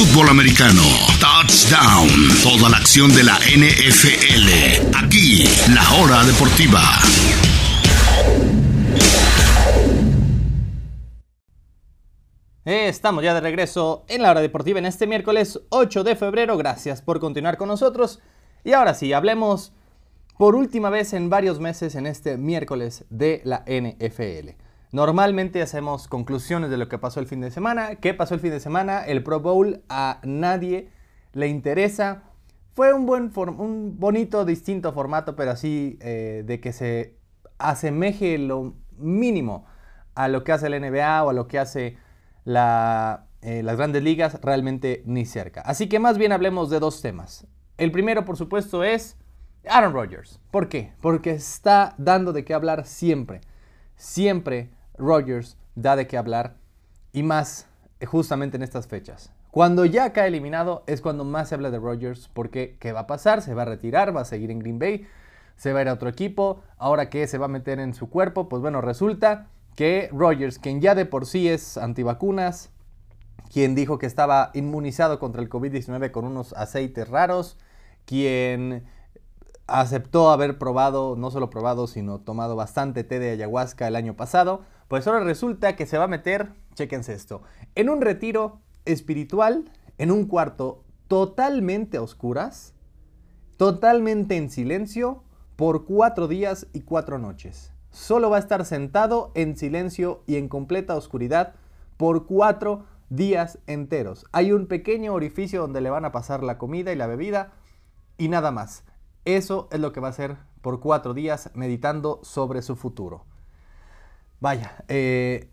fútbol americano. Touchdown. Toda la acción de la NFL. Aquí, la hora deportiva. Estamos ya de regreso en la hora deportiva en este miércoles 8 de febrero. Gracias por continuar con nosotros. Y ahora sí, hablemos por última vez en varios meses en este miércoles de la NFL. Normalmente hacemos conclusiones de lo que pasó el fin de semana. ¿Qué pasó el fin de semana? El Pro Bowl a nadie le interesa. Fue un, buen un bonito, distinto formato, pero así eh, de que se asemeje lo mínimo a lo que hace el NBA o a lo que hace eh, las grandes ligas, realmente ni cerca. Así que más bien hablemos de dos temas. El primero, por supuesto, es Aaron Rodgers. ¿Por qué? Porque está dando de qué hablar siempre. Siempre Rodgers da de qué hablar y más eh, justamente en estas fechas. Cuando ya cae eliminado es cuando más se habla de Rodgers porque ¿qué va a pasar? Se va a retirar, va a seguir en Green Bay, se va a ir a otro equipo, ahora que se va a meter en su cuerpo, pues bueno, resulta que Rogers, quien ya de por sí es antivacunas, quien dijo que estaba inmunizado contra el COVID-19 con unos aceites raros, quien aceptó haber probado, no solo probado, sino tomado bastante té de ayahuasca el año pasado, pues ahora resulta que se va a meter, chequense esto, en un retiro espiritual, en un cuarto totalmente a oscuras, totalmente en silencio, por cuatro días y cuatro noches solo va a estar sentado en silencio y en completa oscuridad por cuatro días enteros. Hay un pequeño orificio donde le van a pasar la comida y la bebida y nada más. Eso es lo que va a hacer por cuatro días meditando sobre su futuro. Vaya, eh,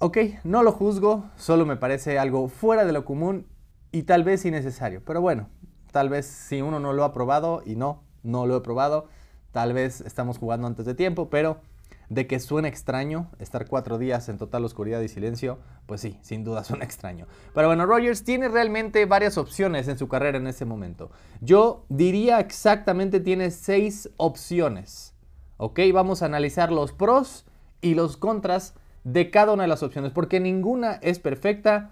ok, no lo juzgo, solo me parece algo fuera de lo común y tal vez innecesario. Pero bueno, tal vez si uno no lo ha probado y no, no lo he probado Tal vez estamos jugando antes de tiempo, pero de que suena extraño estar cuatro días en total oscuridad y silencio, pues sí, sin duda suena extraño. Pero bueno, Rogers tiene realmente varias opciones en su carrera en este momento. Yo diría exactamente tiene seis opciones. ¿Ok? Vamos a analizar los pros y los contras de cada una de las opciones, porque ninguna es perfecta.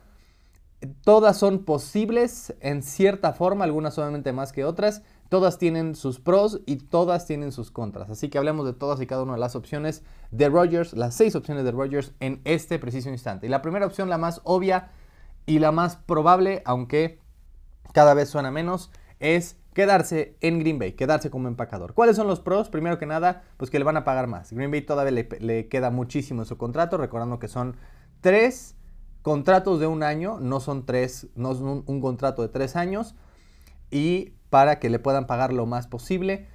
Todas son posibles en cierta forma, algunas solamente más que otras. Todas tienen sus pros y todas tienen sus contras. Así que hablemos de todas y cada una de las opciones de Rogers, las seis opciones de Rogers en este preciso instante. Y la primera opción, la más obvia y la más probable, aunque cada vez suena menos, es quedarse en Green Bay, quedarse como empacador. ¿Cuáles son los pros? Primero que nada, pues que le van a pagar más. Green Bay todavía le, queda muchísimo en su contrato, recordando que son tres contratos de un año, no son tres, no es un contrato de tres años. Y para que le puedan pagar lo más posible.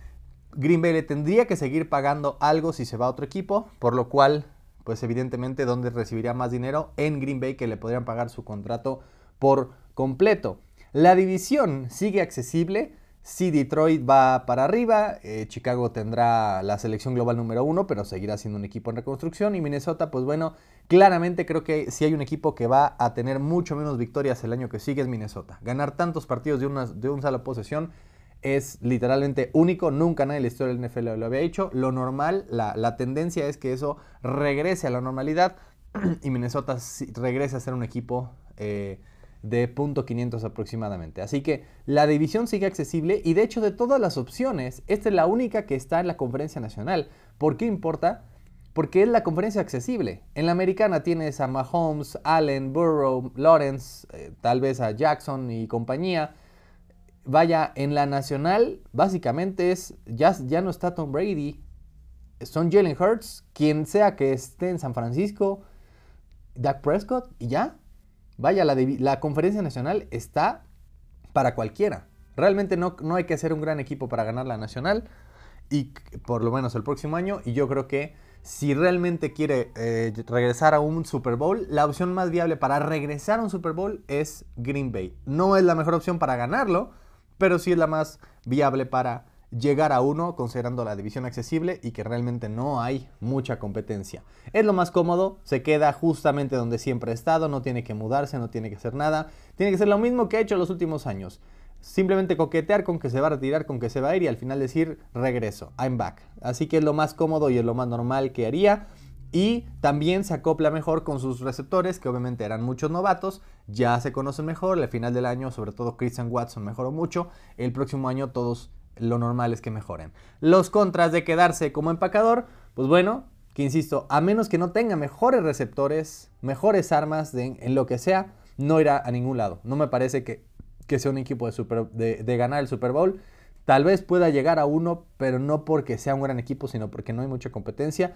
Green Bay le tendría que seguir pagando algo si se va a otro equipo, por lo cual, pues evidentemente, ¿dónde recibiría más dinero? En Green Bay, que le podrían pagar su contrato por completo. La división sigue accesible, si Detroit va para arriba, eh, Chicago tendrá la selección global número uno, pero seguirá siendo un equipo en reconstrucción. Y Minnesota, pues bueno, claramente creo que si hay un equipo que va a tener mucho menos victorias el año que sigue es Minnesota. Ganar tantos partidos de una, de sola posesión es literalmente único. Nunca nadie en la historia del NFL lo había hecho. Lo normal, la, tendencia es que eso regrese a la normalidad y Minnesota regrese a ser un equipo... Eh, de punto .500 aproximadamente. Así que la división sigue accesible y de hecho de todas las opciones, esta es la única que está en la conferencia nacional. ¿Por qué importa? Porque es la conferencia accesible. En la americana tienes a Mahomes, Allen, Burrow, Lawrence, eh, tal vez a Jackson y compañía. Vaya, en la nacional básicamente es, ya, ya no está Tom Brady, son Jalen Hurts, quien sea que esté en San Francisco, Dak Prescott y ya. Vaya, la, conferencia nacional está para cualquiera. Realmente no, no hay que ser un gran equipo para ganar la nacional y por lo menos el próximo año. Y yo creo que si realmente quiere eh, regresar a un Super Bowl, la opción más viable para regresar a un Super Bowl es Green Bay. No es la mejor opción para ganarlo, pero sí es la más viable para llegar a uno considerando la división accesible y que realmente no hay mucha competencia. Es lo más cómodo, se queda justamente donde siempre ha estado, no tiene que mudarse, no tiene que hacer nada, tiene que ser lo mismo que ha hecho los últimos años. Simplemente coquetear con que se va a retirar, con que se va a ir y al final decir regreso, I'm back. Así que es lo más cómodo y es lo más normal que haría. Y también se acopla mejor con sus receptores, que obviamente eran muchos novatos, ya se conocen mejor. Al final del año, sobre todo Christian Watson mejoró mucho. El próximo año todos lo normal es que mejoren. Los contras de quedarse como empacador, pues bueno, que insisto, a menos que no tenga mejores receptores, mejores armas en lo que sea, no irá a ningún lado. No me parece que, sea un equipo de, de ganar el Super Bowl. Tal vez pueda llegar a uno, pero no porque sea un gran equipo, sino porque no hay mucha competencia.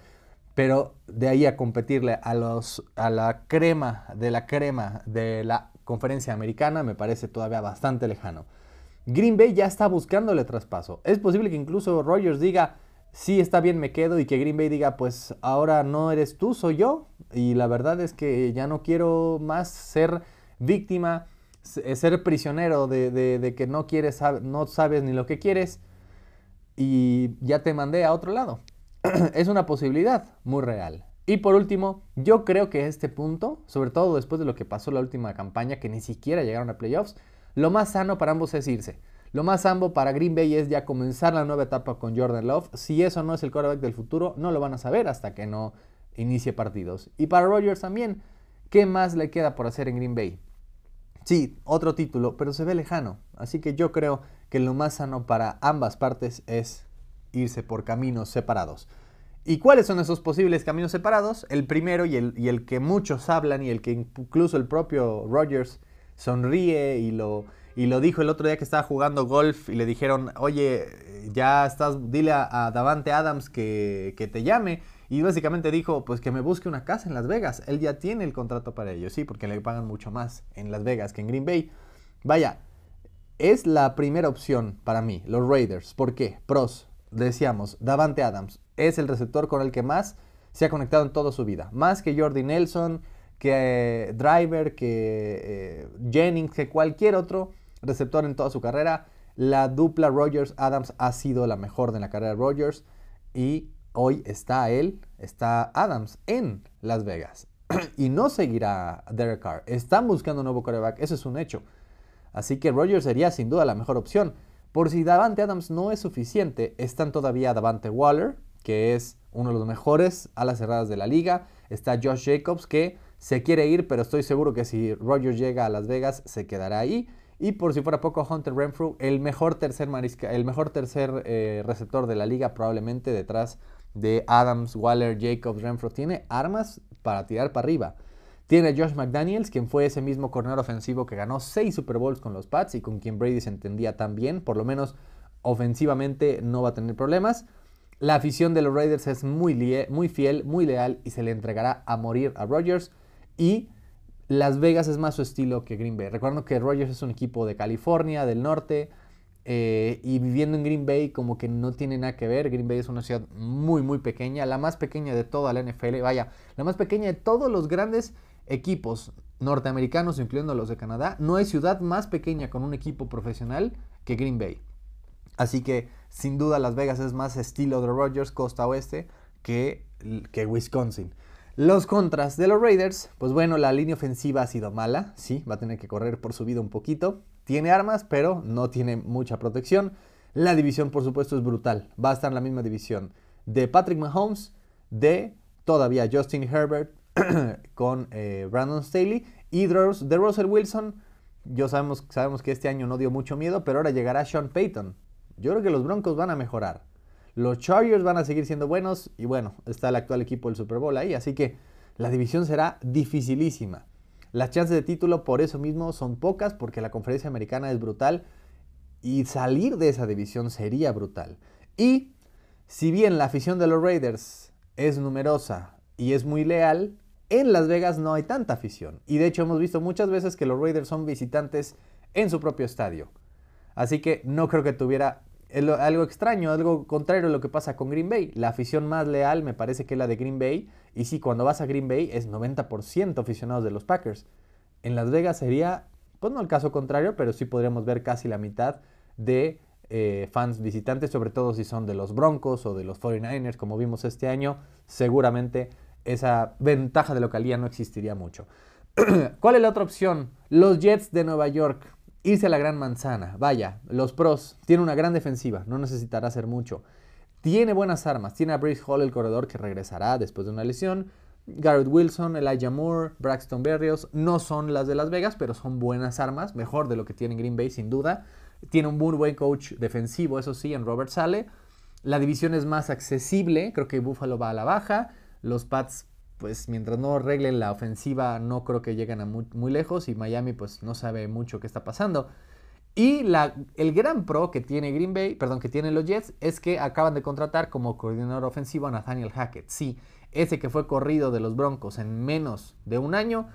Pero de ahí a competirle a, los, a la crema de la crema de la conferencia americana me parece todavía bastante lejano. Green Bay ya está buscándole traspaso. Es posible que incluso Rogers diga, sí, está bien, me quedo, y que Green Bay diga, pues ahora no eres tú, soy yo. Y la verdad es que ya no quiero más ser víctima, ser prisionero de, que no quieres, no sabes ni lo que quieres, y ya te mandé a otro lado. es una posibilidad muy real. Y por último, yo creo que este punto, sobre todo después de lo que pasó la última campaña, que ni siquiera llegaron a playoffs, lo más sano para ambos es irse. Lo más sano para Green Bay es ya comenzar la nueva etapa con Jordan Love. Si eso no es el quarterback del futuro, no lo van a saber hasta que no inicie partidos. Y para Rodgers también, ¿qué más le queda por hacer en Green Bay? Sí, otro título, pero se ve lejano. Así que yo creo que lo más sano para ambas partes es irse por caminos separados. ¿Y cuáles son esos posibles caminos separados? El primero y el, y el que muchos hablan y el que incluso el propio Rogers sonríe y lo, y lo dijo el otro día que estaba jugando golf y le dijeron, oye, ya estás, dile a, Davante Adams que, que, te llame. Y básicamente dijo, pues que me busque una casa en Las Vegas. Él ya tiene el contrato para ello, sí, porque le pagan mucho más en Las Vegas que en Green Bay. Vaya, es la primera opción para mí, los Raiders. ¿Por qué? Pros, decíamos, Davante Adams es el receptor con el que más se ha conectado en toda su vida. Más que Jordi Nelson, que eh, Driver, que eh, Jennings, que cualquier otro receptor en toda su carrera. La dupla Rogers-Adams ha sido la mejor de la carrera de Rogers. Y hoy está él, está Adams en Las Vegas. y no seguirá Derek Carr. Están buscando un nuevo quarterback, eso es un hecho. Así que Rogers sería sin duda la mejor opción. Por si Davante Adams no es suficiente, están todavía Davante Waller, que es uno de los mejores a las cerradas de la liga. Está Josh Jacobs, que se quiere ir, pero estoy seguro que si Rogers llega a Las Vegas, se quedará ahí. Y por si fuera poco, Hunter Renfrew, el mejor tercer, marisca, el mejor tercer eh, receptor de la liga, probablemente detrás de Adams, Waller, Jacobs, Renfrew. Tiene armas para tirar para arriba. Tiene a Josh McDaniels, quien fue ese mismo corredor ofensivo que ganó 6 Super Bowls con los Pats y con quien Brady se entendía tan bien. Por lo menos ofensivamente no va a tener problemas. La afición de los Raiders es muy, muy fiel, muy leal y se le entregará a morir a Rodgers. Y Las Vegas es más su estilo que Green Bay. Recuerdo que Rodgers es un equipo de California, del norte. Eh, y viviendo en Green Bay como que no tiene nada que ver. Green Bay es una ciudad muy, muy pequeña. La más pequeña de toda la NFL. Vaya, la más pequeña de todos los grandes equipos norteamericanos, incluyendo los de Canadá, no hay ciudad más pequeña con un equipo profesional que Green Bay. Así que sin duda Las Vegas es más estilo de Rogers, costa oeste, que, que Wisconsin. Los contras de los Raiders, pues bueno, la línea ofensiva ha sido mala, sí, va a tener que correr por su vida un poquito. Tiene armas, pero no tiene mucha protección. La división, por supuesto, es brutal. Va a estar en la misma división de Patrick Mahomes, de todavía Justin Herbert, con eh, Brandon Staley y de Russell Wilson. Yo sabemos, sabemos que este año no dio mucho miedo, pero ahora llegará Sean Payton. Yo creo que los Broncos van a mejorar. Los Chargers van a seguir siendo buenos y bueno, está el actual equipo del Super Bowl ahí, así que la división será dificilísima. Las chances de título por eso mismo son pocas porque la conferencia americana es brutal y salir de esa división sería brutal. Y si bien la afición de los Raiders es numerosa y es muy leal, en Las Vegas no hay tanta afición. Y de hecho hemos visto muchas veces que los Raiders son visitantes en su propio estadio. Así que no creo que tuviera algo extraño, algo contrario a lo que pasa con Green Bay. La afición más leal me parece que es la de Green Bay. Y sí, cuando vas a Green Bay es 90% aficionados de los Packers. En Las Vegas sería, pues no el caso contrario, pero sí podríamos ver casi la mitad de eh, fans visitantes, sobre todo si son de los Broncos o de los 49ers, como vimos este año. Seguramente esa ventaja de localía no existiría mucho. ¿Cuál es la otra opción? Los Jets de Nueva York. Irse a la gran manzana. Vaya, los pros. Tiene una gran defensiva. No necesitará hacer mucho. tiene buenas armas. Tiene a Brice Hall, el corredor, que regresará después de una lesión. Garrett Wilson, Elijah Moore, Braxton Berrios, no son las de Las Vegas, pero son buenas armas, mejor de lo que tiene Green Bay sin duda. Tiene un muy buen coach defensivo, eso sí, en Robert Sale. La división es más accesible, creo que Buffalo va a la baja. Los Pats, pues mientras no arreglen la ofensiva, no creo que lleguen a muy, lejos y Miami pues no sabe mucho qué está pasando. Y el gran pro que tiene Green Bay, perdón, que tienen los Jets, es que acaban de contratar como coordinador ofensivo a Nathaniel Hackett. Sí, ese que fue corrido de los Broncos en menos de un año,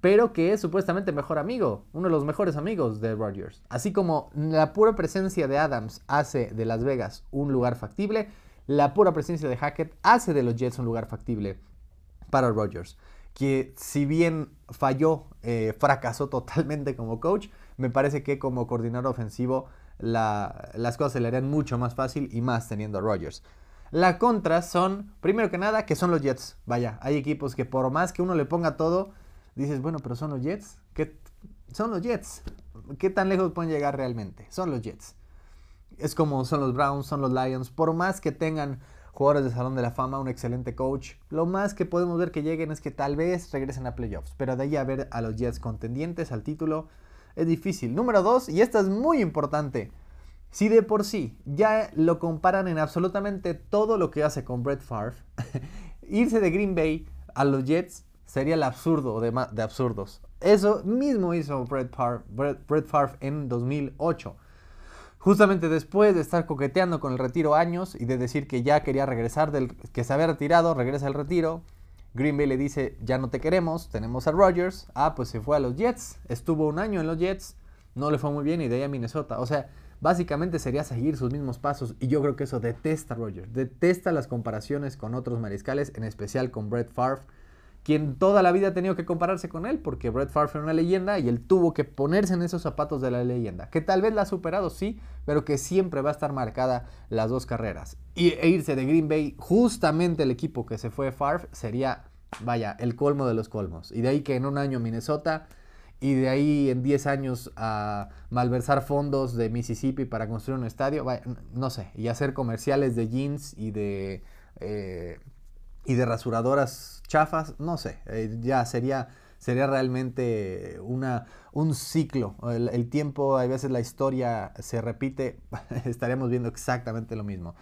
pero que es supuestamente mejor amigo, uno de los mejores amigos de Rodgers. Así como la pura presencia de Adams hace de Las Vegas un lugar factible, la pura presencia de Hackett hace de los Jets un lugar factible para Rodgers. Que si bien falló, eh, fracasó totalmente como coach, me parece que como coordinador ofensivo las cosas se le harían mucho más fácil y más teniendo a Rodgers. La contra son, primero que nada, que son los Jets. Vaya, hay equipos que por más que uno le ponga todo, dices, bueno, pero son los Jets. ¿Qué? Son los Jets. ¿Qué tan lejos pueden llegar realmente? Son los Jets. Es como son los Browns, son los Lions. Por más que tengan jugadores de Salón de la Fama, un excelente coach, lo más que podemos ver que lleguen es que tal vez regresen a playoffs. Pero de ahí a ver a los Jets contendientes al título es difícil. Número dos, y esta es muy importante. Si de por sí ya lo comparan en absolutamente todo lo que hace con Brett Favre, irse de Green Bay a los Jets sería el absurdo de, de absurdos. Eso mismo hizo Brett Favre, Brett, Favre en 2008. Justamente después de estar coqueteando con el retiro años y de decir que ya quería regresar, del, que se había retirado, regresa al retiro, Green Bay le dice, ya no te queremos, tenemos a Rodgers. Ah, pues se fue a los Jets, estuvo un año en los Jets, no le fue muy bien y de ahí a Minnesota. O sea, básicamente sería seguir sus mismos pasos y yo creo que eso detesta a Rodgers, detesta las comparaciones con otros mariscales, en especial con Brett Favre, quien toda la vida ha tenido que compararse con él porque Brett Favre era una leyenda y él tuvo que ponerse en esos zapatos de la leyenda, que tal vez la ha superado, sí, pero que siempre va a estar marcada las dos carreras. Y, e irse de Green Bay, justamente el equipo que se fue Favre, sería, vaya, el colmo de los colmos. Y de ahí que en un año Minnesota y de ahí en 10 años a malversar fondos de Mississippi para construir un estadio, no sé, y hacer comerciales de jeans y de, eh, y de rasuradoras chafas, no sé, eh, ya sería, sería realmente una, un ciclo. El, tiempo, a veces la historia se repite, estaríamos viendo exactamente lo mismo.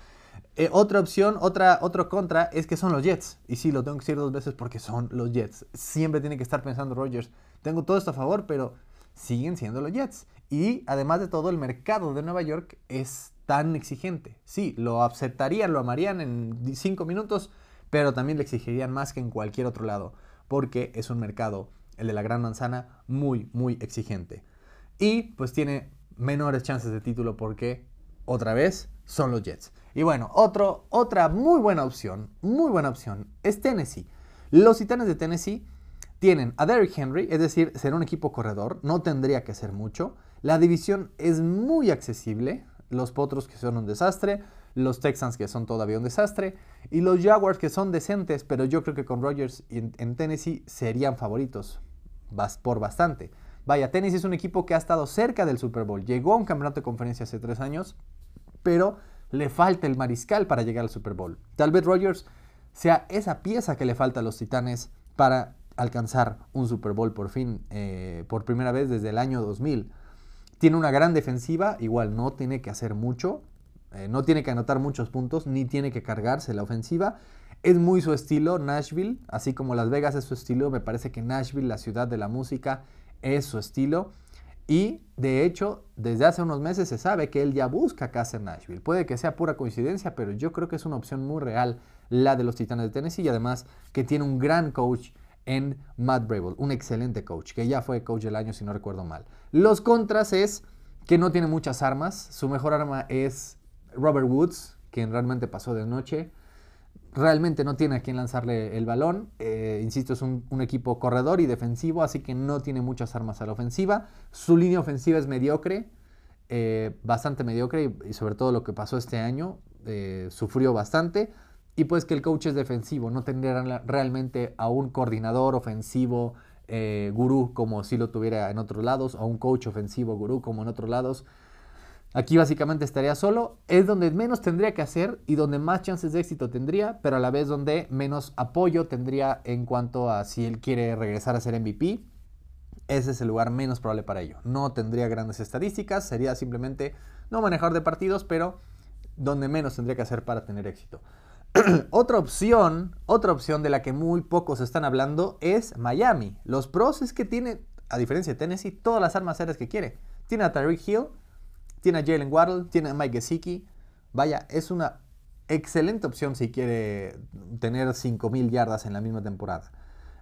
Eh, otra opción, otra, otro contra es que son los Jets. Y sí, lo tengo que decir dos veces porque son los Jets. Siempre tiene que estar pensando Rogers tengo todo esto a favor, pero siguen siendo los Jets. Y además de todo, el mercado de Nueva York es tan exigente. Sí, lo aceptarían, lo amarían en cinco minutos, pero también le exigirían más que en cualquier otro lado, porque es un mercado, el de la Gran Manzana, muy, muy exigente. Y pues tiene menores chances de título porque, otra vez, son los Jets. Y bueno, otro, otra muy buena opción, muy buena opción, es Tennessee. Los Titanes de Tennessee tienen a Derrick Henry, es decir, ser un equipo corredor, no tendría que ser mucho. La división es muy accesible. Los Potros que son un desastre, los Texans que son todavía un desastre y los Jaguars que son decentes, pero yo creo que con Rodgers en, en Tennessee serían favoritos por bastante. Vaya, Tennessee es un equipo que ha estado cerca del Super Bowl. Llegó a un campeonato de conferencia hace tres años, pero le falta el mariscal para llegar al Super Bowl. Tal vez Rodgers sea esa pieza que le falta a los Titanes para alcanzar un Super Bowl por fin, eh, por primera vez desde el año 2000. Tiene una gran defensiva, igual no tiene que hacer mucho, eh, no tiene que anotar muchos puntos, ni tiene que cargarse la ofensiva. Es muy su estilo, Nashville, así como Las Vegas es su estilo, me parece que Nashville, la ciudad de la música, es su estilo. Y de hecho, desde hace unos meses se sabe que él ya busca casa en Nashville. Puede que sea pura coincidencia, pero yo creo que es una opción muy real la de los Titanes de Tennessee y además que tiene un gran coach en Matt Brable, un excelente coach, que ya fue coach del año si no recuerdo mal. Los contras es que no tiene muchas armas, su mejor arma es Robert Woods, quien realmente pasó de noche. Realmente no tiene a quien lanzarle el balón. Eh, insisto, es un, equipo corredor y defensivo, así que no tiene muchas armas a la ofensiva. Su línea ofensiva es mediocre, eh, bastante mediocre, y, sobre todo lo que pasó este año, eh, sufrió bastante y pues que el coach es defensivo, no tendría realmente a un coordinador ofensivo gurú como si lo tuviera en otros lados, o un coach ofensivo gurú como en otros lados. Aquí básicamente estaría solo, es donde menos tendría que hacer y donde más chances de éxito tendría, pero a la vez donde menos apoyo tendría en cuanto a si él quiere regresar a ser MVP. Ese es el lugar menos probable para ello. No tendría grandes estadísticas, sería simplemente no manejar de partidos, pero donde menos tendría que hacer para tener éxito. otra opción, otra opción de la que muy pocos están hablando es Miami. Los pros es que tiene, a diferencia de Tennessee, todas las armas aéreas que quiere. Tiene a Tyreek Hill, tiene a Jalen Waddle, tiene a Mike Gesicki. Vaya, es una excelente opción si quiere tener 5.000 yardas en la misma temporada.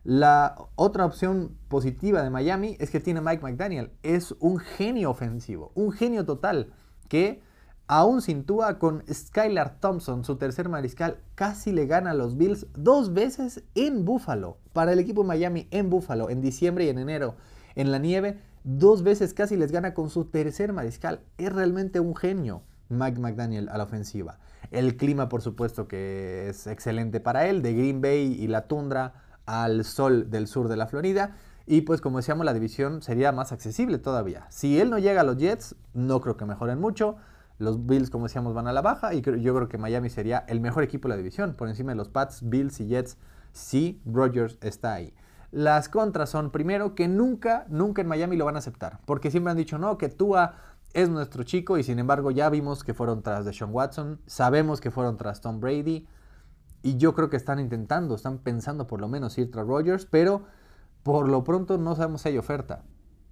La otra opción positiva de Miami es que tiene Mike McDaniel. Es un genio ofensivo, un genio total que aún sin Tua con Skylar Thompson, su tercer mariscal, casi le gana a los Bills dos veces en Buffalo. Para el equipo de Miami en Buffalo, en diciembre y en enero, en la nieve, Dos veces casi les gana con su tercer mariscal. Es realmente un genio Mike McDaniel a la ofensiva. El clima, por supuesto, que es excelente para él, de Green Bay y la tundra al sol del sur de la Florida. Y pues como decíamos, la división sería más accesible todavía. Si él no llega a los Jets, no creo que mejoren mucho. Los Bills, como decíamos, van a la baja y yo creo que Miami sería el mejor equipo de la división, por encima de los Pats, Bills y Jets, si Rodgers está ahí. Las contras son, primero, que nunca, nunca en Miami lo van a aceptar. Porque siempre han dicho, no, que Tua es nuestro chico y sin embargo ya vimos que fueron tras de Sean Watson, sabemos que fueron tras Tom Brady y yo creo que están intentando, están pensando por lo menos ir tras Rodgers, pero por lo pronto no sabemos si hay oferta.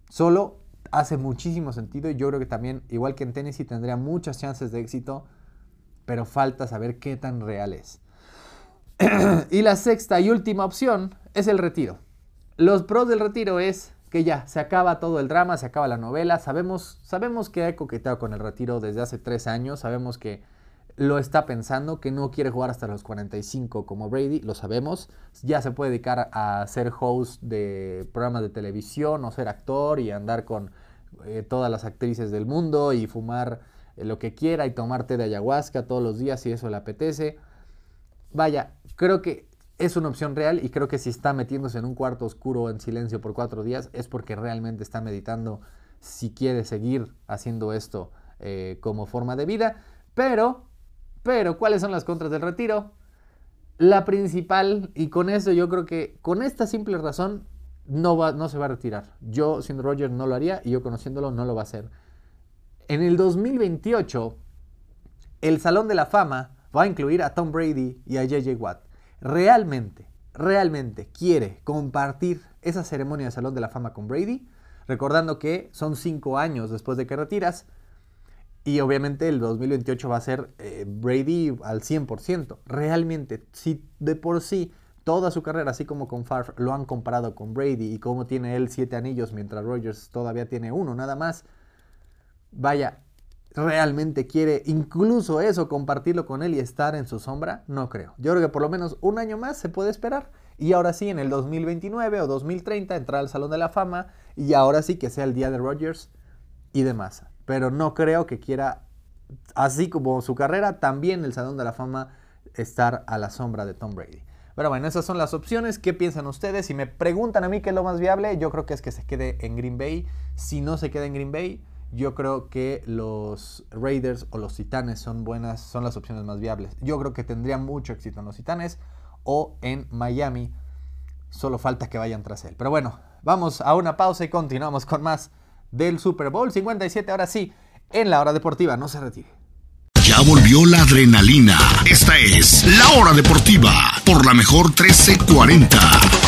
Solo hace muchísimo sentido y yo creo que también, igual que en Tennessee, tendría muchas chances de éxito, pero falta saber qué tan real es. y la sexta y última opción es el retiro. Los pros del retiro es que ya se acaba todo el drama, se acaba la novela. Sabemos, sabemos que ha coqueteado con el retiro desde hace tres años. Sabemos que lo está pensando, que no quiere jugar hasta los 45 como Brady, lo sabemos. Ya se puede dedicar a ser host de programas de televisión o ser actor y andar con eh, todas las actrices del mundo y fumar eh, lo que quiera y tomar té de ayahuasca todos los días si eso le apetece. Vaya, creo que es una opción real y creo que si está metiéndose en un cuarto oscuro en silencio por cuatro días es porque realmente está meditando si quiere seguir haciendo esto eh, como forma de vida. Pero, pero, ¿cuáles son las contras del retiro? La principal, y con eso yo creo que con esta simple razón no, va, no se va a retirar. Yo siendo Roger no lo haría y yo conociéndolo no lo va a hacer. En el 2028, el Salón de la Fama va a incluir a Tom Brady y a JJ Watt realmente, realmente quiere compartir esa ceremonia de Salón de la Fama con Brady, recordando que son cinco años después de que retiras, y obviamente el 2028 va a ser eh, Brady al 100%. Realmente, si de por sí toda su carrera, así como con Favre, lo han comparado con Brady y cómo tiene él siete anillos mientras Rogers todavía tiene uno, nada más. Vaya, realmente quiere incluso eso, compartirlo con él y estar en su sombra, no creo. Yo creo que por lo menos un año más se puede esperar. Y ahora sí, en el 2029 o 2030 entrar al Salón de la Fama y ahora sí que sea el día de Rogers y demás. Pero no creo que quiera, así como su carrera, también el Salón de la Fama estar a la sombra de Tom Brady. Pero bueno, esas son las opciones. ¿Qué piensan ustedes? Si me preguntan a mí qué es lo más viable, yo creo que es que se quede en Green Bay. Si no se queda en Green Bay, yo creo que los Raiders o los Titanes son buenas, son las opciones más viables. Yo creo que tendría mucho éxito en los Titanes o en Miami. Solo falta que vayan tras él. Pero bueno, vamos a una pausa y continuamos con más del Super Bowl 57. Ahora sí, en la hora deportiva. No se retire. Ya volvió la adrenalina. Esta es la hora deportiva por la mejor 1340.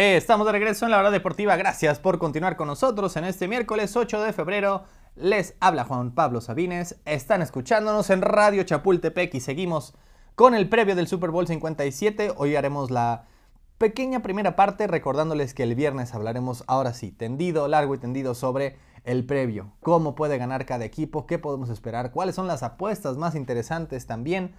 Estamos de regreso en la hora deportiva. Gracias por continuar con nosotros en este miércoles 8 de febrero. Les habla Juan Pablo Sabines. Están escuchándonos en Radio Chapultepec y seguimos con el previo del Super Bowl 57. Hoy haremos la pequeña primera parte recordándoles que el viernes hablaremos ahora sí, tendido, largo y tendido sobre el previo. Cómo puede ganar cada equipo, qué podemos esperar, cuáles son las apuestas más interesantes también.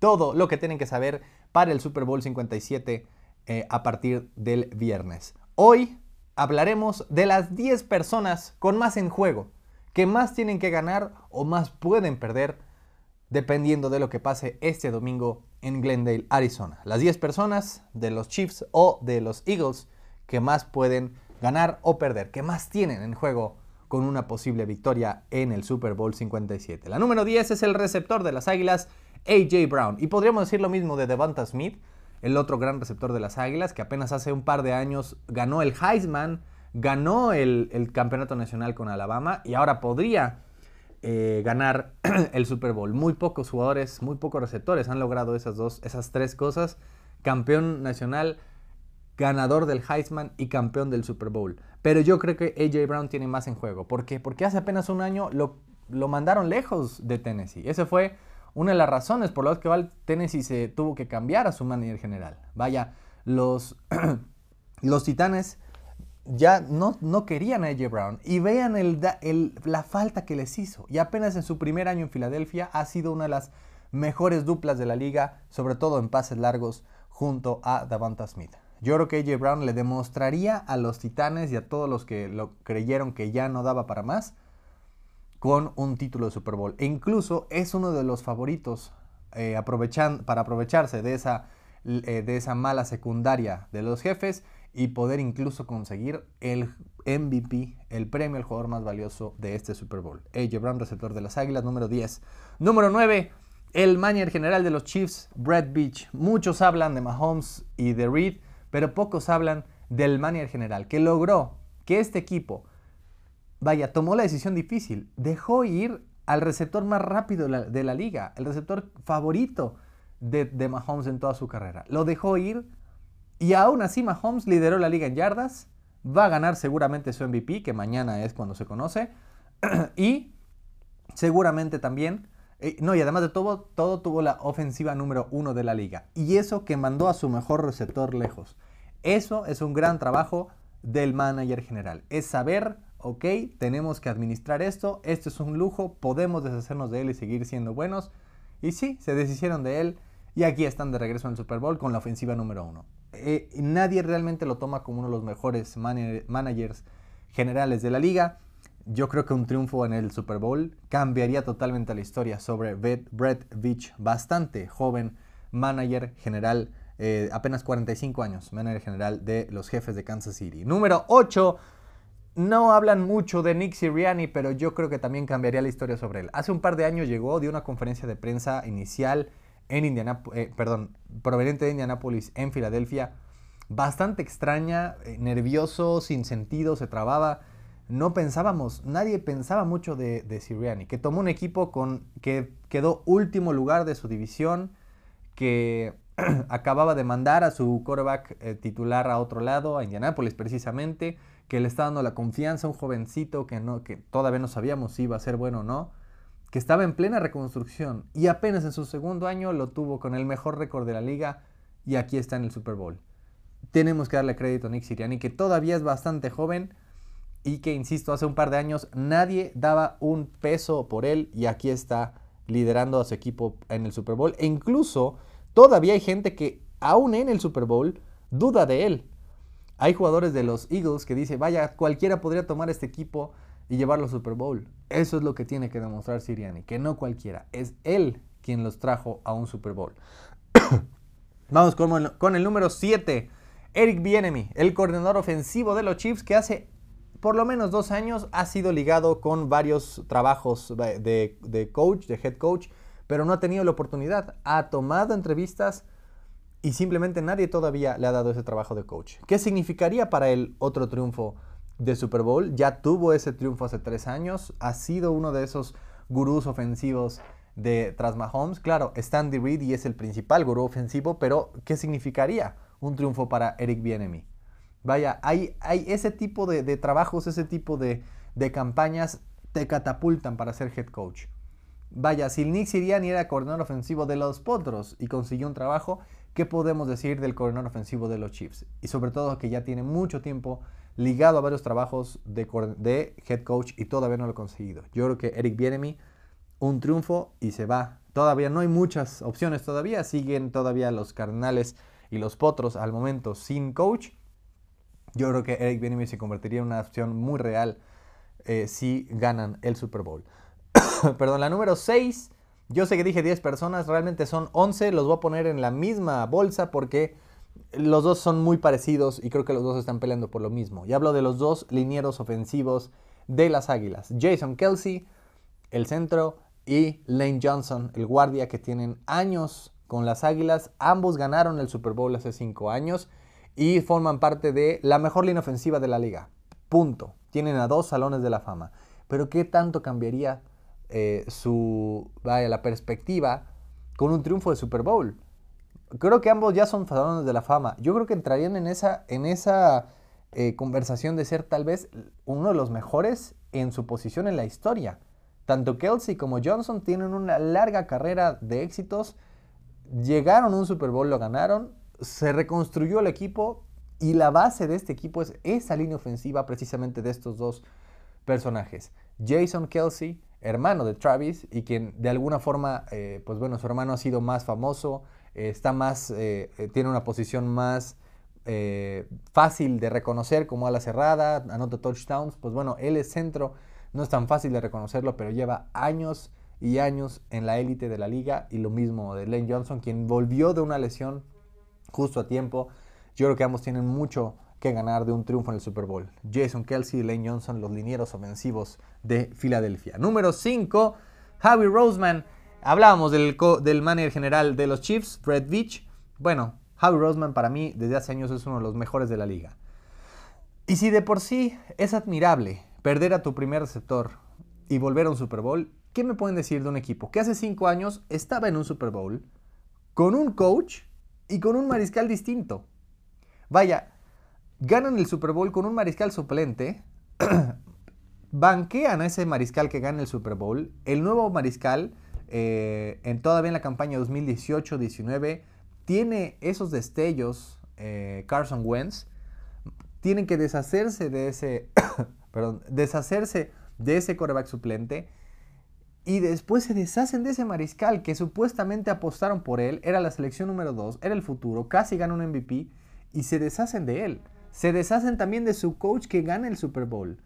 Todo lo que tienen que saber para el Super Bowl 57 eh, a partir del viernes. Hoy hablaremos de las 10 personas con más en juego, que más tienen que ganar o más pueden perder dependiendo de lo que pase este domingo en Glendale, Arizona. Las 10 personas de los Chiefs o de los Eagles que más pueden ganar o perder, que más tienen en juego con una posible victoria en el Super Bowl 57. La número 10 es el receptor de las Águilas, AJ Brown. Y podríamos decir lo mismo de Devonta Smith, el otro gran receptor de las Águilas, que apenas hace un par de años ganó el Heisman, ganó el, campeonato nacional con Alabama y ahora podría eh, ganar el Super Bowl. Muy pocos jugadores, muy pocos receptores han logrado esas dos, esas tres cosas. Campeón nacional, ganador del Heisman y campeón del Super Bowl. Pero yo creo que AJ Brown tiene más en juego. ¿Por qué? Porque hace apenas un año lo, lo mandaron lejos de Tennessee. Ese fue una de las razones por las que Tennessee se tuvo que cambiar a su manager general. Vaya, los, los Titanes ya no, no querían a AJ Brown y vean el, la falta que les hizo. Y apenas en su primer año en Filadelfia ha sido una de las mejores duplas de la liga, sobre todo en pases largos, junto a Davanta Smith. Yo creo que AJ Brown le demostraría a los Titanes y a todos los que lo creyeron que ya no daba para más con un título de Super Bowl. E incluso es uno de los favoritos eh, para aprovecharse de esa, eh, de esa mala secundaria de los jefes y poder incluso conseguir el MVP, el premio al jugador más valioso de este Super Bowl. AJ Brown, receptor de las Águilas, número 10. Número 9, el manager general de los Chiefs, Brad Beach. Muchos hablan de Mahomes y de Reed pero pocos hablan del manager general, que logró que este equipo, vaya, tomó la decisión difícil, dejó ir al receptor más rápido de la, liga, el receptor favorito de, Mahomes en toda su carrera. Lo dejó ir y aún así Mahomes lideró la liga en yardas, va a ganar seguramente su MVP, que mañana es cuando se conoce, y seguramente también eh, no, y además de todo, todo tuvo la ofensiva número uno de la liga. Y eso que mandó a su mejor receptor lejos. Eso es un gran trabajo del manager general. Es saber, ok, tenemos que administrar esto, esto es un lujo, podemos deshacernos de él y seguir siendo buenos. Y sí, se deshicieron de él y aquí están de regreso en el Super Bowl con la ofensiva número uno. Eh, nadie realmente lo toma como uno de los mejores managers generales de la liga. Yo creo que un triunfo en el Super Bowl cambiaría totalmente la historia sobre Brett Beach, bastante joven manager general, eh, apenas 45 años, manager general de los jefes de Kansas City. Número 8. No hablan mucho de Nick Sirianni, pero yo creo que también cambiaría la historia sobre él. Hace un par de años llegó, dio una conferencia de prensa inicial en Indianapolis, eh, perdón, proveniente de Indianapolis en Filadelfia, bastante extraña, eh, nervioso, sin sentido, se trababa. No pensábamos, nadie pensaba mucho de, de Siriani, que tomó un equipo con, que quedó último lugar de su división, que acababa de mandar a su quarterback eh, titular a otro lado, a Indianápolis precisamente, que le está dando la confianza a un jovencito que, no, que todavía no sabíamos si iba a ser bueno o no, que estaba en plena reconstrucción y apenas en su segundo año lo tuvo con el mejor récord de la liga y aquí está en el Super Bowl. Tenemos que darle crédito a Nick Siriani, que todavía es bastante joven, y que, insisto, hace un par de años nadie daba un peso por él y aquí está liderando a su equipo en el Super Bowl. E incluso todavía hay gente que aún en el Super Bowl duda de él. Hay jugadores de los Eagles que dicen, vaya, cualquiera podría tomar este equipo y llevarlo al Super Bowl. Eso es lo que tiene que demostrar Siriani, que no cualquiera, es él quien los trajo a un Super Bowl. Vamos con, el número 7, Eric Bienemy, el coordinador ofensivo de los Chiefs que hace por lo menos dos años ha sido ligado con varios trabajos de, coach, de head coach, pero no ha tenido la oportunidad. Ha tomado entrevistas y simplemente nadie todavía le ha dado ese trabajo de coach. ¿Qué significaría para él otro triunfo de Super Bowl? Ya tuvo ese triunfo hace tres años, ha sido uno de esos gurús ofensivos de tras Mahomes. Claro, Stanley Reed y es el principal gurú ofensivo, pero ¿qué significaría un triunfo para Eric Bienemy? Vaya, hay, hay ese tipo de, trabajos, ese tipo de, campañas te catapultan para ser head coach. Vaya, si Nick Siriani era coordinador ofensivo de los Potros y consiguió un trabajo, ¿qué podemos decir del coordinador ofensivo de los Chiefs? Y sobre todo que ya tiene mucho tiempo ligado a varios trabajos de, head coach y todavía no lo ha conseguido. Yo creo que Eric Bienemy, un triunfo y se va. Todavía no hay muchas opciones todavía, siguen todavía los Cardenales y los Potros al momento sin coach yo creo que Eric Bieniemy se convertiría en una opción muy real eh, si ganan el Super Bowl. Perdón, la número 6. Yo sé que dije 10 personas, realmente son 11. Los voy a poner en la misma bolsa porque los dos son muy parecidos y creo que los dos están peleando por lo mismo. Y hablo de los dos linieros ofensivos de las Águilas. Jason Kelsey, el centro, y Lane Johnson, el guardia que tienen años con las Águilas. Ambos ganaron el Super Bowl hace cinco años y forman parte de la mejor línea ofensiva de la liga. Punto. Tienen a dos salones de la fama. Pero ¿qué tanto cambiaría eh, su, vaya, la perspectiva con un triunfo de Super Bowl? Creo que ambos ya son salones de la fama. Yo creo que entrarían en esa, en esa eh, conversación de ser tal vez uno de los mejores en su posición en la historia. Tanto Kelsey como Johnson tienen una larga carrera de éxitos. Llegaron a un Super Bowl, lo ganaron. Se reconstruyó el equipo y la base de este equipo es esa línea ofensiva precisamente de estos dos personajes. Jason Kelsey, hermano de Travis y quien de alguna forma, eh, pues bueno, su hermano ha sido más famoso, eh, está más, eh, tiene una posición más fácil de reconocer como ala cerrada, anota touchdowns, pues bueno, él es centro no es tan fácil de reconocerlo, pero lleva años y años en la élite de la liga. Y lo mismo de Lane Johnson, quien volvió de una lesión justo a tiempo. Yo creo que ambos tienen mucho que ganar de un triunfo en el Super Bowl. Jason Kelsey y Lane Johnson, los linieros ofensivos de Filadelfia. Número 5, Javi Roseman. Hablábamos del, del manager general de los Chiefs, Fred Beach. Bueno, Javi Roseman para mí desde hace años es uno de los mejores de la liga. Y si de por sí es admirable perder a tu primer receptor y volver a un Super Bowl, ¿qué me pueden decir de un equipo que hace cinco años estaba en un Super Bowl con un coach y con un mariscal distinto? Vaya, ganan el Super Bowl con un mariscal suplente, banquean a ese mariscal que gana el Super Bowl, el nuevo mariscal, eh, en todavía en la campaña 2018-19, tiene esos destellos, eh, Carson Wentz, tienen que deshacerse de ese perdón, deshacerse de ese coreback suplente y después se deshacen de ese mariscal que supuestamente apostaron por él, era la selección número 2, era el futuro, casi gana un MVP y se deshacen de él. Se deshacen también de su coach que gana el Super Bowl.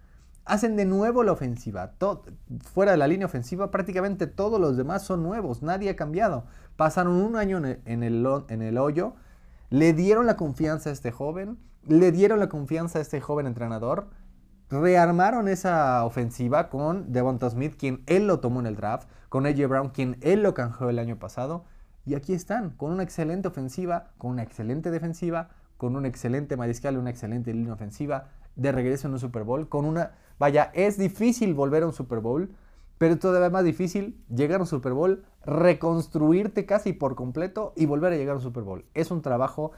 Hacen de nuevo la ofensiva. fuera de la línea ofensiva, prácticamente todos los demás son nuevos. Nadie ha cambiado. Pasaron un año en el, en el hoyo. Le dieron la confianza a este joven. Le dieron la confianza a este joven entrenador rearmaron esa ofensiva con Devonta Smith, quien él lo tomó en el draft, con AJ Brown, quien él lo canjeó el año pasado. Y aquí están, con una excelente ofensiva, con una excelente defensiva, con un excelente mariscal una excelente línea ofensiva, de regreso en un Super Bowl, con una... Vaya, es difícil volver a un Super Bowl, pero todavía más difícil llegar a un Super Bowl, reconstruirte casi por completo y volver a llegar a un Super Bowl. Es un trabajo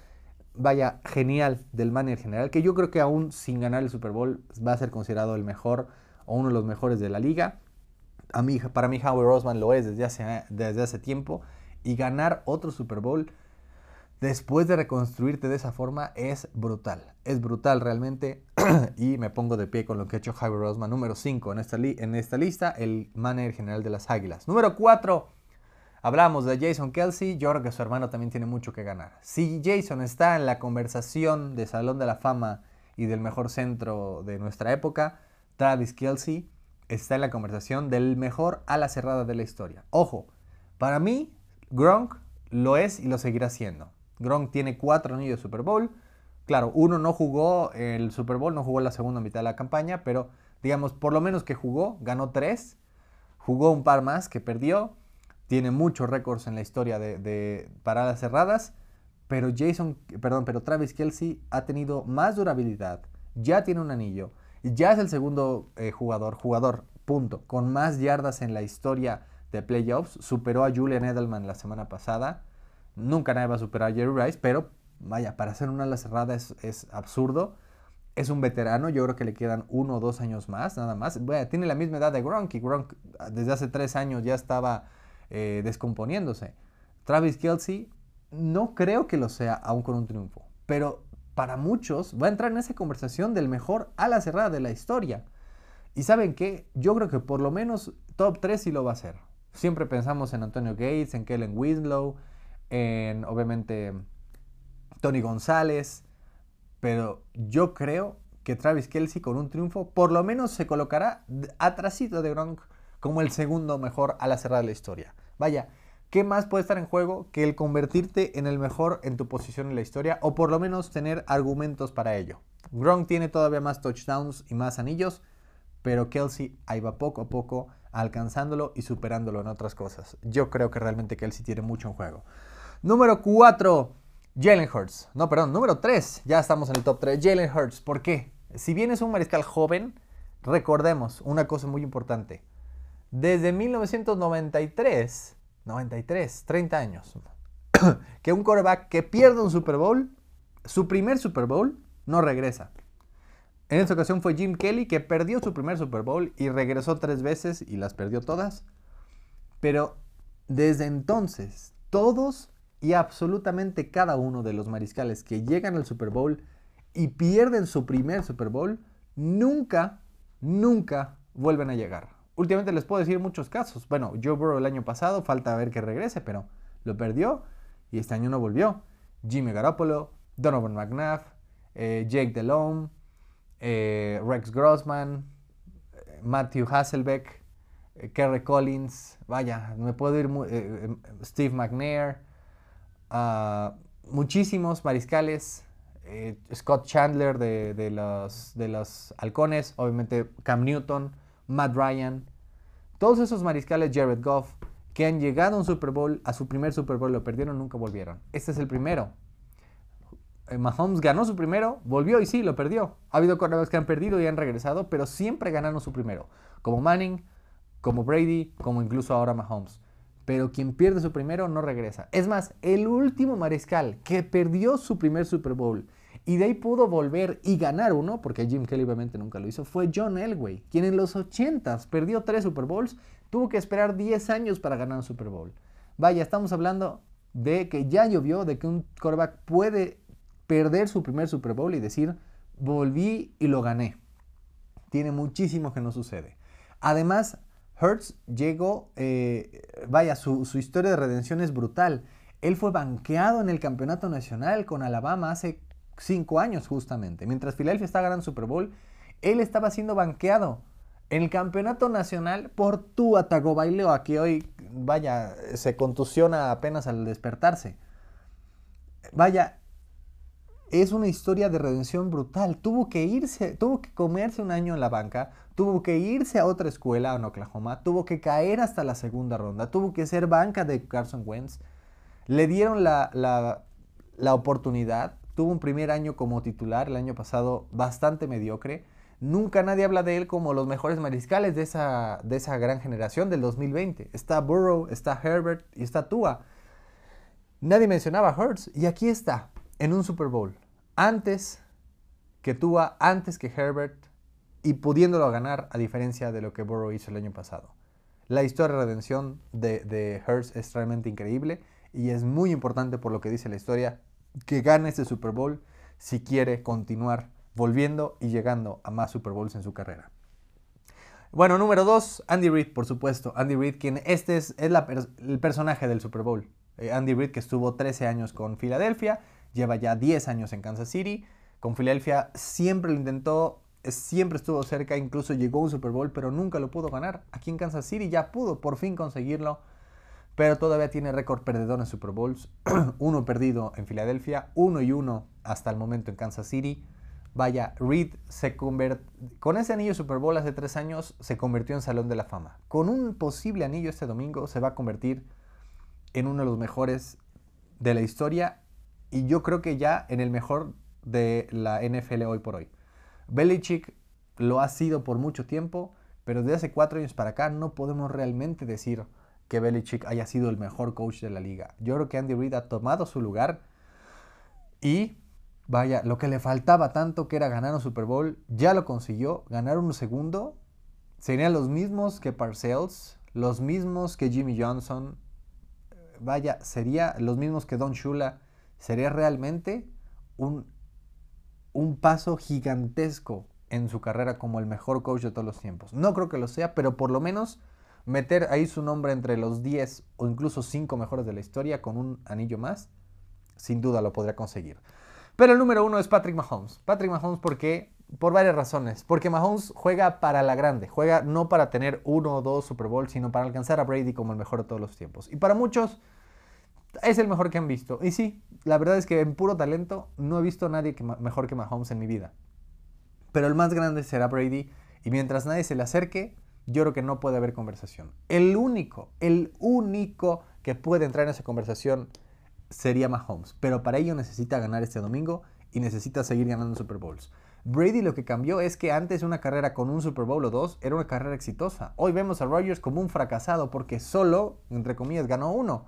vaya, genial del manager general, que yo creo que aún sin ganar el Super Bowl va a ser considerado el mejor o uno de los mejores de la liga. A mí, para mí Howie Roseman lo es desde hace, desde hace tiempo y ganar otro Super Bowl después de reconstruirte de esa forma es brutal. Es brutal realmente y me pongo de pie con lo que ha hecho Howie Roseman. Número 5 en esta, en esta lista, el manager general de las Águilas. Número 4, Hablamos de Jason Kelsey, yo creo que su hermano también tiene mucho que ganar. Si Jason está en la conversación de Salón de la Fama y del mejor centro de nuestra época, Travis Kelsey está en la conversación del mejor ala cerrada de la historia. Ojo, para mí, Gronk lo es y lo seguirá siendo. Gronk tiene cuatro anillos de Super Bowl. Claro, uno no jugó el Super Bowl, no jugó la segunda mitad de la campaña, pero digamos, por lo menos que jugó, ganó tres. Jugó un par más que perdió tiene muchos récords en la historia de, paradas cerradas, pero Jason, perdón, pero Travis Kelsey ha tenido más durabilidad, ya tiene un anillo, ya es el segundo eh, jugador, jugador, punto, con más yardas en la historia de playoffs, superó a Julian Edelman la semana pasada, nunca nadie va a superar a Jerry Rice, pero vaya, para hacer una ala cerrada es, absurdo. Es un veterano, yo creo que le quedan uno o dos años más, nada más. tiene la misma edad de Gronk y Gronk desde hace tres años ya estaba eh, descomponiéndose. Travis Kelsey no creo que lo sea aún con un triunfo, pero para muchos va a entrar en esa conversación del mejor ala cerrada de la historia. Y saben qué, yo creo que por lo menos top 3 sí lo va a hacer. Siempre pensamos en Antonio Gates, en Kellen Winslow, en obviamente Tony González, pero yo creo que Travis Kelsey con un triunfo por lo menos se colocará atrásito de Gronk como el segundo mejor a la cerrada de la historia. Vaya, ¿qué más puede estar en juego que el convertirte en el mejor en tu posición en la historia o por lo menos tener argumentos para ello? Gronk tiene todavía más touchdowns y más anillos, pero Kelsey ahí va poco a poco alcanzándolo y superándolo en otras cosas. Yo creo que realmente Kelsey tiene mucho en juego. Número 4, Jalen Hurts. No, perdón, número 3. Ya estamos en el top 3. Jalen Hurts. ¿Por qué? Si bien es un mariscal joven, recordemos una cosa muy importante. Desde 1993, 93, 30 años, que un quarterback que pierde un Super Bowl, su primer Super Bowl, no regresa. En esta ocasión fue Jim Kelly que perdió su primer Super Bowl y regresó tres veces y las perdió todas. Pero desde entonces, todos y absolutamente cada uno de los mariscales que llegan al Super Bowl y pierden su primer Super Bowl, nunca, nunca vuelven a llegar. Últimamente les puedo decir muchos casos. Bueno, Joe Burrow el año pasado, falta ver que regrese, pero lo perdió y este año no volvió. Jimmy Garoppolo, Donovan McNabb, eh, Jake Delhomme, eh, Rex Grossman, Matthew Hasselbeck, eh, Kerry Collins, vaya, me puedo ir, Steve McNair, muchísimos mariscales, Scott Chandler de, de, los, de halcones, obviamente Cam Newton, Matt Ryan, todos esos mariscales, Jared Goff, que han llegado a un Super Bowl, a su primer Super Bowl, lo perdieron, nunca volvieron. Este es el primero. Eh, Mahomes ganó su primero, volvió y sí, lo perdió. Ha habido quarterbacks que han perdido y han regresado, pero siempre ganaron su primero. Como Manning, como Brady, como incluso ahora Mahomes. Pero quien pierde su primero no regresa. Es más, el último mariscal que perdió su primer Super Bowl y de ahí pudo volver y ganar uno, porque Jim Kelly obviamente nunca lo hizo, fue John Elway, quien en los 80s perdió tres Super Bowls, tuvo que esperar 10 años para ganar un Super Bowl. Vaya, estamos hablando de que ya llovió, de que un quarterback puede perder su primer Super Bowl y decir, volví y lo gané. Tiene muchísimo que no sucede. Además, Hertz llegó, eh, vaya, su, su historia de redención es brutal. Él fue banqueado en el campeonato nacional con Alabama hace cinco años justamente. Mientras Filadelfia está ganando Super Bowl, él estaba siendo banqueado en el campeonato nacional por Tua Tagovailoa, que hoy, vaya, se contusiona apenas al despertarse. Vaya, es una historia de redención brutal. Tuvo que irse, tuvo que comerse un año en la banca, tuvo que irse a otra escuela en Oklahoma, tuvo que caer hasta la segunda ronda, tuvo que ser banca de Carson Wentz. Le dieron la, la, la oportunidad, Tuvo un primer año como titular, el año pasado bastante mediocre. Nunca nadie habla de él como los mejores mariscales de esa, de esa gran generación del 2020. Está Burrow, está Herbert y está Tua. Nadie mencionaba a Hurts y aquí está, en un Super Bowl. Antes que Tua, antes que Herbert y pudiéndolo ganar a diferencia de lo que Burrow hizo el año pasado. La historia de redención de, de es realmente increíble y es muy importante por lo que dice la historia que gane este Super Bowl si quiere continuar volviendo y llegando a más Super Bowls en su carrera. Bueno, número dos, Andy Reid, por supuesto. Andy Reid, quien este es, el personaje del Super Bowl. Eh, Andy Reid, que estuvo 13 años con Filadelfia, lleva ya 10 años en Kansas City. Con Filadelfia siempre lo intentó, siempre estuvo cerca, incluso llegó a un Super Bowl, pero nunca lo pudo ganar. Aquí en Kansas City ya pudo por fin conseguirlo pero todavía tiene récord perdedor en Super Bowls. uno perdido en Filadelfia, uno y uno hasta el momento en Kansas City. Vaya, Reed se con ese anillo Super Bowl hace tres años se convirtió en Salón de la Fama. Con un posible anillo este domingo se va a convertir en uno de los mejores de la historia y yo creo que ya en el mejor de la NFL hoy por hoy. Belichick lo ha sido por mucho tiempo, pero desde hace cuatro años para acá no podemos realmente decir que Belichick haya sido el mejor coach de la liga. Yo creo que Andy Reid ha tomado su lugar y vaya, lo que le faltaba tanto que era ganar un Super Bowl, ya lo consiguió, ganar un segundo. Serían los mismos que Parcells, los mismos que Jimmy Johnson. Vaya, sería los mismos que Don Shula. Sería realmente un, un paso gigantesco en su carrera como el mejor coach de todos los tiempos. No creo que lo sea, pero por lo menos meter ahí su nombre entre los 10 o incluso 5 mejores de la historia con un anillo más, sin duda lo podría conseguir. Pero el número uno es Patrick Mahomes. Patrick Mahomes porque por varias razones. Porque Mahomes juega para la grande, juega no para tener uno o dos Super Bowl, sino para alcanzar a Brady como el mejor de todos los tiempos. Y para muchos es el mejor que han visto. Y sí, la verdad es que en puro talento no he visto a nadie que mejor que Mahomes en mi vida. Pero el más grande será Brady Y mientras nadie se le acerque, yo creo que no puede haber conversación. El único, el único que puede entrar en esa conversación sería Mahomes. Pero para ello necesita ganar este domingo y necesita seguir ganando Super Bowls. Brady lo que cambió es que antes una carrera con un Super Bowl o dos era una carrera exitosa. Hoy vemos a Rodgers como un fracasado porque solo, entre comillas, ganó uno.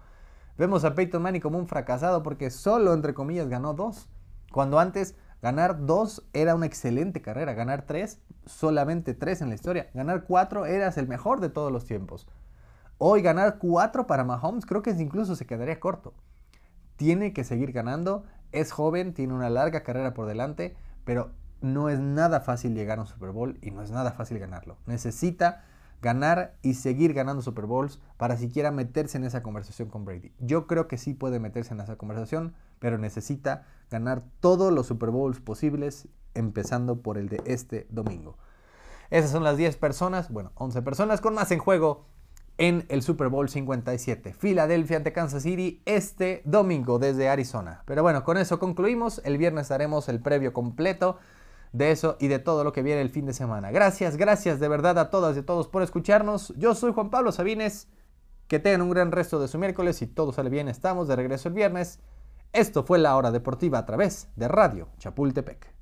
Vemos a Peyton Manning como un fracasado porque solo, entre comillas, ganó dos. Cuando antes ganar dos era una excelente carrera. Ganar tres, solamente tres en la historia. Ganar cuatro eras el mejor de todos los tiempos. Hoy ganar cuatro para Mahomes creo que incluso se quedaría corto. Tiene que seguir ganando. Es joven, tiene una larga carrera por delante, pero no es nada fácil llegar a un Super Bowl y no es nada fácil ganarlo. Necesita ganar y seguir ganando Super Bowls para siquiera meterse en esa conversación con Brady. Yo creo que sí puede meterse en esa conversación, pero necesita ganar todos los Super Bowls posibles, empezando por el de este domingo. Esas son las 10 personas, bueno, 11 personas con más en juego en el Super Bowl 57. Filadelfia ante Kansas City este domingo desde Arizona. Pero bueno, con eso concluimos. El viernes haremos el previo completo de eso y de todo lo que viene el fin de semana. Gracias, gracias de verdad a todas y a todos por escucharnos. Yo soy Juan Pablo Sabines. Que tengan un gran resto de su miércoles y todo sale bien. Estamos de regreso el viernes. Esto fue la hora deportiva a través de Radio Chapultepec.